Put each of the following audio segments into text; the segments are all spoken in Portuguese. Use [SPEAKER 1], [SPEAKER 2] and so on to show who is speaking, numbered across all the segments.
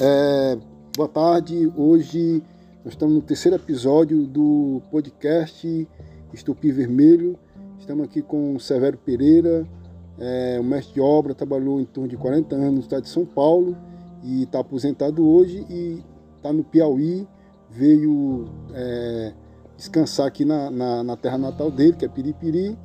[SPEAKER 1] É, boa tarde. Hoje nós estamos no terceiro episódio do podcast Estupi Vermelho. Estamos aqui com o Severo Pereira, é, um mestre de obra, trabalhou em torno de 40 anos no estado de São Paulo e está aposentado hoje e está no Piauí. Veio é, descansar aqui na, na, na, terra natal dele, que é Piripiri.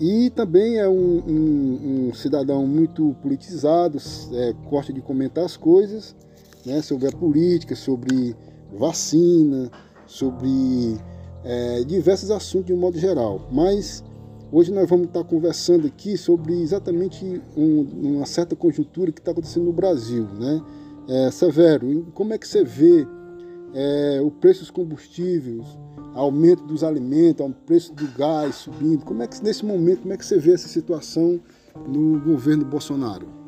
[SPEAKER 1] E também é um, um, um cidadão muito politizado, é, gosta de comentar as coisas né, sobre a política, sobre vacina, sobre é, diversos assuntos de um modo geral. Mas hoje nós vamos estar conversando aqui sobre exatamente um, uma certa conjuntura que está acontecendo no Brasil. Né? É, Severo, como é que você vê é, o preço dos combustíveis, aumento dos alimentos, o preço do gás subindo? Como é que nesse momento, como é que você vê essa situação no governo Bolsonaro?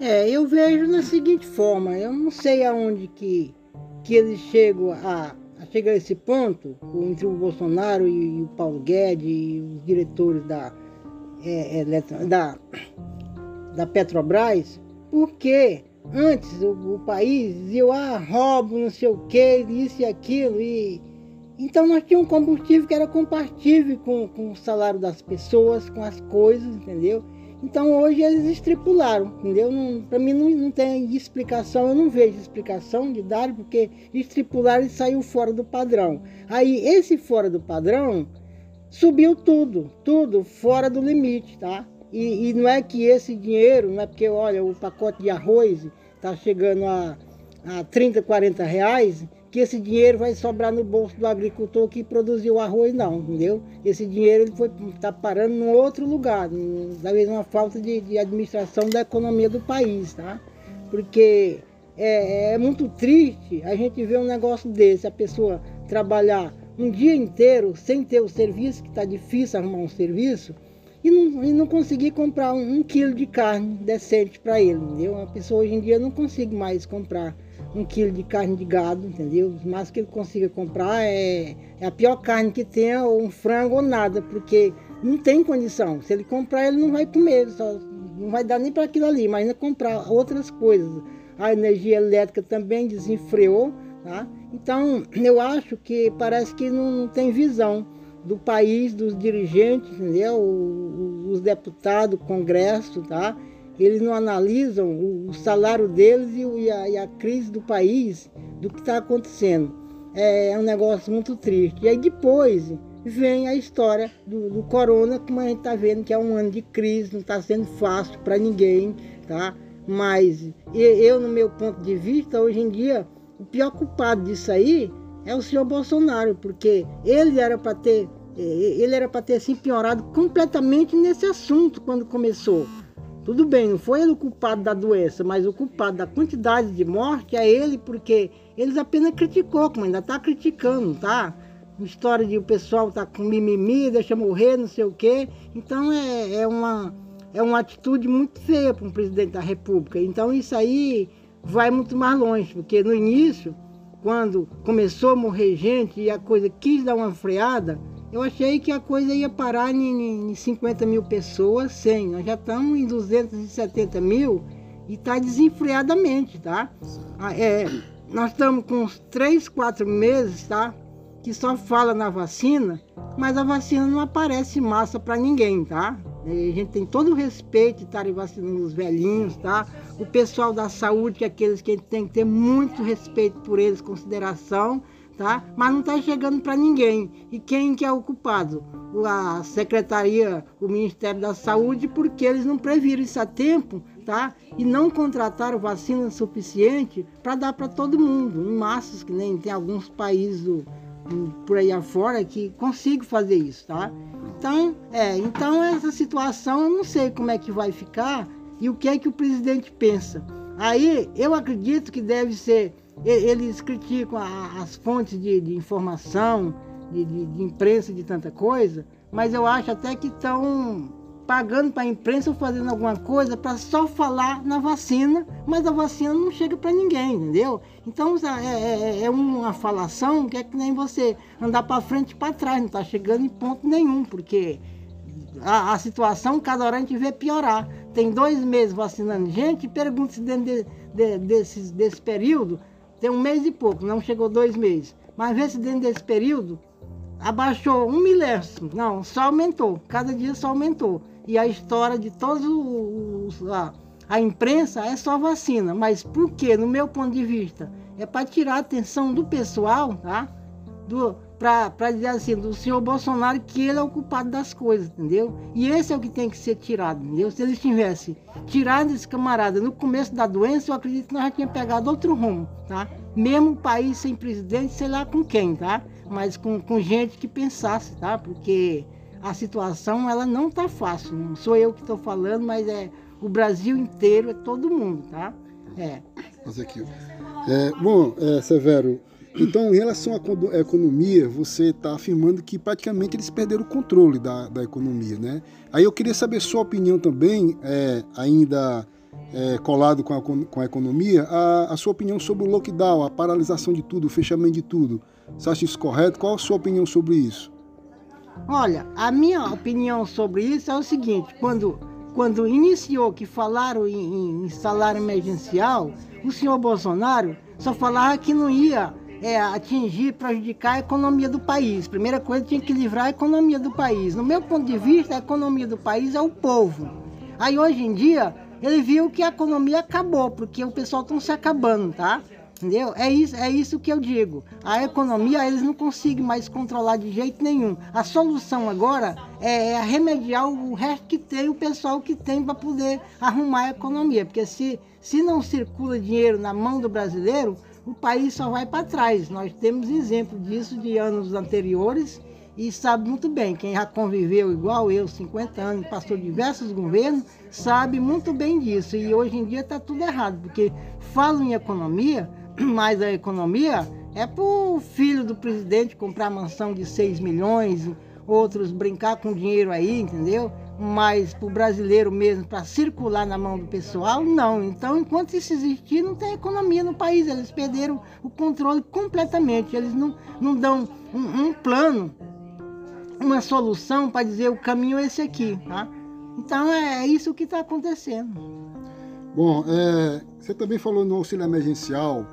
[SPEAKER 2] É, eu vejo da seguinte forma, eu não sei aonde que, que eles chegam a, a chegar a esse ponto, entre o Bolsonaro e, e o Paulo Guedes e os diretores da, é, é, da, da Petrobras, porque antes o, o país dizia, ah, roubo, não sei o que, isso e aquilo, e então nós tínhamos um combustível que era compatível com, com o salário das pessoas, com as coisas, entendeu? Então hoje eles estripularam, entendeu? Para mim não, não tem explicação, eu não vejo explicação de dar, porque estripularam e saiu fora do padrão. Aí esse fora do padrão subiu tudo, tudo fora do limite, tá? E, e não é que esse dinheiro, não é porque, olha, o pacote de arroz está chegando a, a 30, 40 reais, que esse dinheiro vai sobrar no bolso do agricultor que produziu arroz, não, entendeu? Esse dinheiro ele foi está parando em outro lugar, talvez uma falta de, de, administração da economia do país, tá? Porque é, é muito triste a gente ver um negócio desse, a pessoa trabalhar um dia inteiro sem ter o serviço, que está difícil arrumar um serviço, e não, e não conseguir comprar um, um quilo de carne decente para ele, entendeu? Uma pessoa hoje em dia não consegue mais comprar um quilo de carne de gado, entendeu? O mais que ele consiga comprar é, é a pior carne que tem, ou um frango ou nada, porque não tem condição. Se ele comprar, ele não vai comer, só, não vai dar nem para aquilo ali, mas ainda comprar outras coisas. A energia elétrica também desenfreou, tá? Então, eu acho que parece que não, não tem visão do país, dos dirigentes, entendeu? Os deputados, o Congresso, tá? Eles não analisam o, salário deles e, a, e a crise do país, do que está acontecendo. É, é, um negócio muito triste. E aí depois vem a história do, do corona, como a gente está vendo que é um ano de crise, não está sendo fácil para ninguém, tá? Mas eu, no meu ponto de vista, hoje em dia, o pior culpado disso aí é o senhor Bolsonaro, porque ele era para ter ele era para ter se empenhorado completamente nesse assunto quando começou. Tudo bem, não foi ele o culpado da doença, mas o culpado da quantidade de morte é ele, porque eles apenas criticou, como ainda está criticando, tá? História de o pessoal tá com mimimi, deixa morrer, não sei o quê. Então é, é, uma, é uma atitude muito feia para um presidente da República. Então isso aí vai muito mais longe, porque no início, quando começou a morrer gente e a coisa quis dar uma freada, eu achei que a coisa ia parar em, em 50 mil pessoas, 100. Nós já estamos em 270 mil e está desenfreadamente, tá? Ah, é, nós estamos com uns 3, 4 meses, tá? Que só fala na vacina, mas a vacina não aparece massa para ninguém, tá? A gente tem todo o respeito de estarem vacinando os velhinhos, tá? O pessoal da saúde, que é aqueles que a gente tem que ter muito respeito por eles, consideração, tá? Mas não está chegando para ninguém. E quem que é o culpado? A Secretaria, o Ministério da Saúde, porque eles não previram isso a tempo, tá? E não contrataram vacina suficiente para dar para todo mundo, em massas, que nem tem alguns países do, por aí afora que consigam fazer isso, tá? Então, é, então essa situação eu não sei como é que vai ficar e o que é que o presidente pensa. Aí eu acredito que deve ser eles criticam as fontes de, de informação, de, de, de, imprensa, de tanta coisa, mas eu acho até que estão pagando para a imprensa ou fazendo alguma coisa para só falar na vacina, mas a vacina não chega para ninguém, entendeu? Então é, é, é, é, uma falação que é que nem você andar para frente e para trás, não está chegando em ponto nenhum, porque a, a, situação cada hora a gente vê piorar. tem dois meses vacinando gente, pergunta se dentro de, de, desse, desse período, tem um mês e pouco, não chegou dois meses. Mas vê se dentro desse período abaixou um milésimo. Não, só aumentou. Cada dia só aumentou. E a história de todos os. A, a imprensa é só vacina. Mas por quê? No meu ponto de vista, é para tirar a atenção do pessoal, tá? Do, para dizer assim, do senhor Bolsonaro que ele é o culpado das coisas, entendeu? E esse é o que tem que ser tirado, entendeu? Se eles tivessem tirado esse camarada no começo da doença, eu acredito que nós já tínhamos pegado outro rumo, tá? Mesmo o país sem presidente, sei lá com quem, tá? Mas com, com gente que pensasse, tá? Porque a situação, ela não tá fácil. Não sou eu que estou falando, mas é o Brasil inteiro, é todo mundo, tá? É.
[SPEAKER 1] Mas aqui, é, bom, é, Severo, então, em relação à economia, você está afirmando que praticamente eles perderam o controle da, da economia, né? Aí eu queria saber sua opinião também, é, ainda é, colado com a, com a economia, a, a, sua opinião sobre o lockdown, a paralisação de tudo, o fechamento de tudo. Você acha isso correto? Qual a sua opinião sobre isso?
[SPEAKER 2] Olha, a minha opinião sobre isso é o seguinte: quando, quando iniciou que falaram em, em salário emergencial, o senhor Bolsonaro só falava que não ia é, atingir, prejudicar a economia do país. Primeira coisa, tinha que livrar a economia do país. No meu ponto de vista, a economia do país é o povo. Aí hoje em dia, ele viu que a economia acabou, porque o pessoal está se acabando, tá? Entendeu? É isso, é isso que eu digo. A economia eles não conseguem mais controlar de jeito nenhum. A solução agora é, é remediar o resto que tem, o pessoal que tem para poder arrumar a economia. Porque se, se não circula dinheiro na mão do brasileiro, o país só vai para trás. Nós temos exemplo disso de anos anteriores e sabe muito bem, quem já conviveu igual eu, 50 anos, passou diversos governos, sabe muito bem disso. E hoje em dia está tudo errado, porque falam em economia, mas a economia é para o filho do presidente comprar mansão de 6 milhões, outros brincar com dinheiro aí, entendeu? Mas para o brasileiro mesmo, para circular na mão do pessoal, não. Então, enquanto isso existir, não tem economia no país. Eles perderam o controle completamente. Eles não, não dão um, um plano, uma solução para dizer o caminho é esse aqui. Tá? Então, é, é isso que está acontecendo.
[SPEAKER 1] Bom, é, você também falou no auxílio emergencial.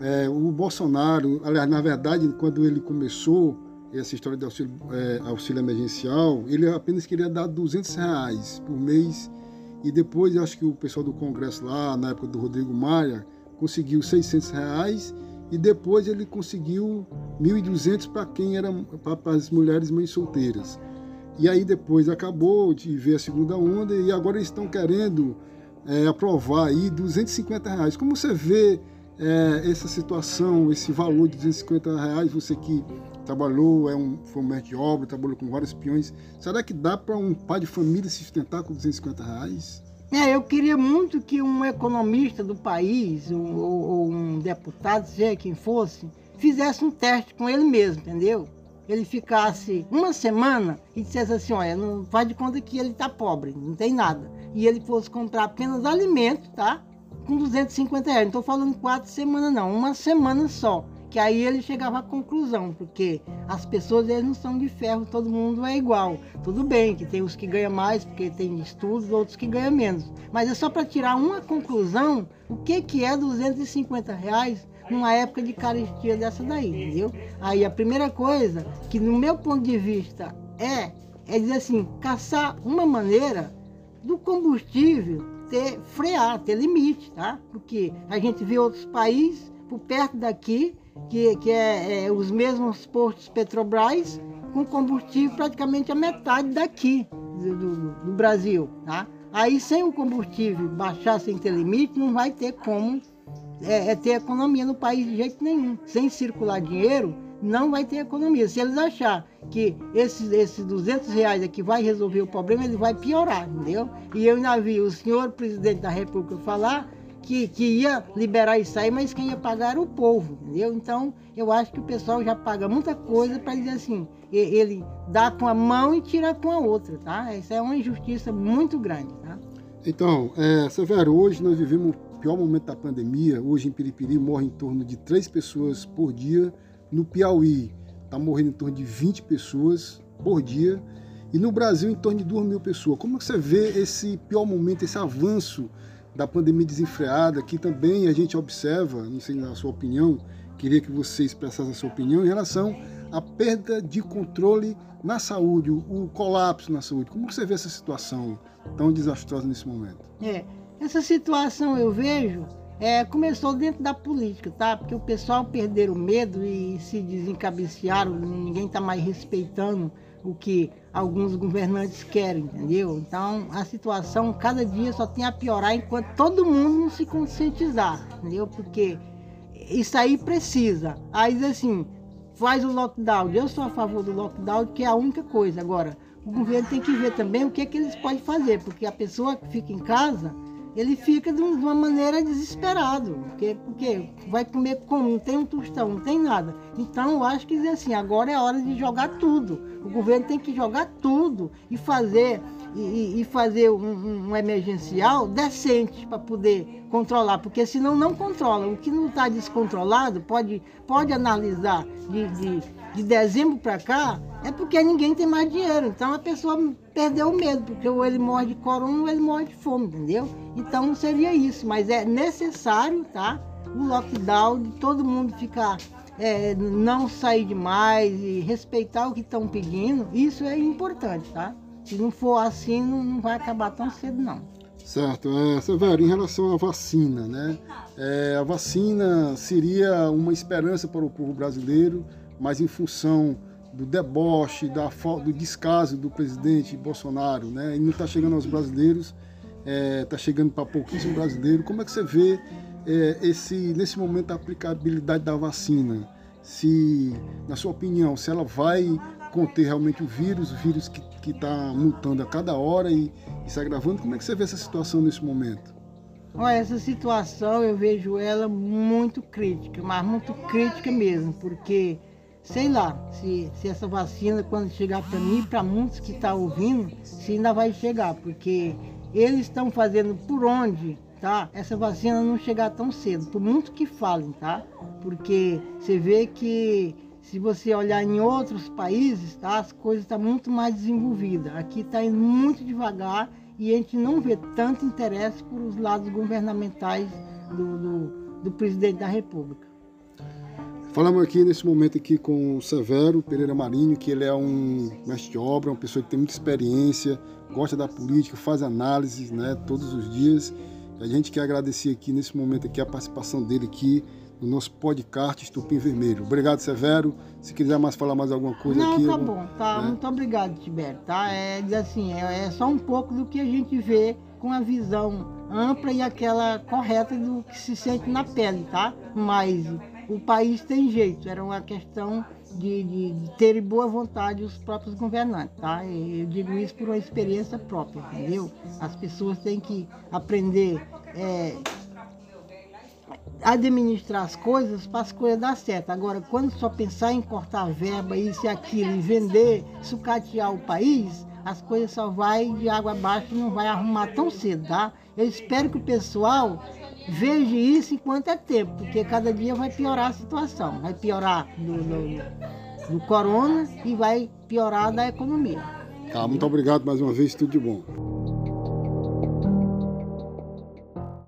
[SPEAKER 1] É, o Bolsonaro, aliás, na verdade, quando ele começou essa história de auxílio, é, auxílio emergencial, ele apenas queria dar 200 reais por mês e depois acho que o pessoal do Congresso lá, na época do Rodrigo Maia, conseguiu 600 reais e depois ele conseguiu 1.200 para quem era para as mulheres mães solteiras. E aí depois acabou de ver a segunda onda e agora eles estão querendo é, aprovar aí 250 reais. Como você vê é, essa situação, esse valor de 250 reais, você que trabalhou, é um, foi um mestre de obra, trabalhou com vários peões. Será que dá para um pai de família se sustentar com 250 reais?
[SPEAKER 2] É, eu queria muito que um economista do país, ou, ou um deputado, seja quem fosse, fizesse um teste com ele mesmo, entendeu? Ele ficasse uma semana e dissesse assim, olha, não faz de conta que ele está pobre, não tem nada. E ele fosse comprar apenas alimento, tá? Com 250 reais. Não estou falando quatro semanas, não, uma semana só que aí ele chegava à conclusão, porque as pessoas eles não são de ferro, todo mundo é igual. Tudo bem que tem os que ganham mais porque tem estudos, outros que ganham menos. Mas é só para tirar uma conclusão, o que, que é 250 reais numa época de caristia dessa daí, entendeu? Aí a primeira coisa, que no meu ponto de vista é, é dizer assim, caçar uma maneira do combustível ter frear, ter limite, tá? Porque a gente vê outros países por perto daqui que, que é, é, os mesmos postos Petrobras com combustível praticamente a metade daqui do, do, do, Brasil. Tá? Aí sem o combustível baixar sem ter limite, não vai ter como é, é ter economia no país de jeito nenhum. Sem circular dinheiro, não vai ter economia. Se eles achar que esses, esses 200 reais aqui vai resolver o problema, ele vai piorar, entendeu? E eu ainda vi o senhor presidente da República falar que, que ia liberar isso aí, mas quem ia pagar era o povo, entendeu? Então, eu acho que o pessoal já paga muita coisa para dizer assim, ele dá com a mão e tira com a outra, tá? Isso é uma injustiça muito grande, tá?
[SPEAKER 1] Então, é, Severo, hoje nós vivemos o pior momento da pandemia. Hoje em Piripiri morre em torno de três pessoas por dia. No Piauí está morrendo em torno de 20 pessoas por dia. E no Brasil, em torno de 2 mil pessoas. Como você vê esse pior momento, esse avanço da pandemia desenfreada, que também a gente observa, não sei na sua opinião, queria que você expressasse a sua opinião em relação à perda de controle na saúde, o colapso na saúde. Como você vê essa situação tão desastrosa nesse momento?
[SPEAKER 2] É, essa situação eu vejo é, começou dentro da política, tá? Porque o pessoal perderam o medo e se desencabecearam, ninguém está mais respeitando o que alguns governantes querem, entendeu? Então a situação cada dia só tem a piorar enquanto todo mundo não se conscientizar, entendeu? Porque isso aí precisa. Aí assim, faz o lockdown. Eu sou a favor do lockdown, que é a única coisa. Agora, o governo tem que ver também o que, é que eles podem fazer, porque a pessoa que fica em casa ele fica de uma maneira desesperado, porque, porque vai comer como? Não tem um tostão, não tem nada. Então eu acho que assim, agora é hora de jogar tudo. O governo tem que jogar tudo e fazer e, e fazer um, um, emergencial decente para poder controlar, porque senão não controla. O que não está descontrolado pode, pode analisar de, de, de dezembro para cá, é porque ninguém tem mais dinheiro. Então a pessoa perdeu o medo, porque ou ele morre de corona ou ele morre de fome, entendeu? Então seria isso, mas é necessário, tá? O lockdown, de todo mundo ficar é, não sair demais e respeitar o que estão pedindo, isso é importante, tá? Se não for assim, não, não vai acabar tão cedo, não.
[SPEAKER 1] Certo. É, Severo, em relação à vacina, né? É, a vacina seria uma esperança para o povo brasileiro, mas em função do deboche, da, do descaso do presidente Bolsonaro, né? E não está chegando aos brasileiros, está é, tá chegando para pouquíssimo brasileiro. Como é que você vê é, esse, nesse momento a aplicabilidade da vacina? Se, na sua opinião, se ela vai conter realmente o vírus, o vírus que está mutando a cada hora e, e se agravando. Como é que você vê essa situação nesse momento?
[SPEAKER 2] Olha, essa situação eu vejo ela muito crítica, mas muito crítica mesmo, porque sei lá se, se essa vacina, quando chegar para mim, para muitos que estão tá ouvindo, se ainda vai chegar, porque eles estão fazendo por onde, tá? Essa vacina não chegar tão cedo, por muito que falem, tá? Porque você vê que se você olhar em outros países, tá, as coisas estão tá muito mais desenvolvidas. Aqui está indo muito devagar e a gente não vê tanto interesse por os lados governamentais do, do, do presidente da República.
[SPEAKER 1] Falamos aqui nesse momento aqui com o Severo Pereira Marinho, que ele é um mestre de obra, uma pessoa que tem muita experiência, gosta da política, faz análises né, todos os dias. A gente quer agradecer aqui nesse momento aqui a participação dele aqui no nosso podcast Estupim Vermelho. Obrigado, Severo. Se quiser mais falar mais alguma coisa
[SPEAKER 2] Não,
[SPEAKER 1] aqui.
[SPEAKER 2] Não, tá bom, tá. Né? Muito obrigado, Tibério. Tá? É, assim, é, é, só um pouco do que a gente vê com a visão ampla e aquela correta do que se sente na pele, tá? Mas o país tem jeito, era uma questão de, de, de ter boa vontade os próprios governantes, tá? Eu digo isso por uma experiência própria, entendeu? As pessoas têm que aprender é, administrar as coisas para as coisas dar certo. Agora, quando só pensar em cortar verba, isso e aquilo, e vender, sucatear o país, as coisas só vai de água abaixo e não vai arrumar tão cedo, tá? Eu espero que o pessoal veja isso enquanto é tempo, porque cada dia vai piorar a situação. Vai piorar do, do corona e vai piorar da economia.
[SPEAKER 1] Tá, muito obrigado mais uma vez, tudo de bom.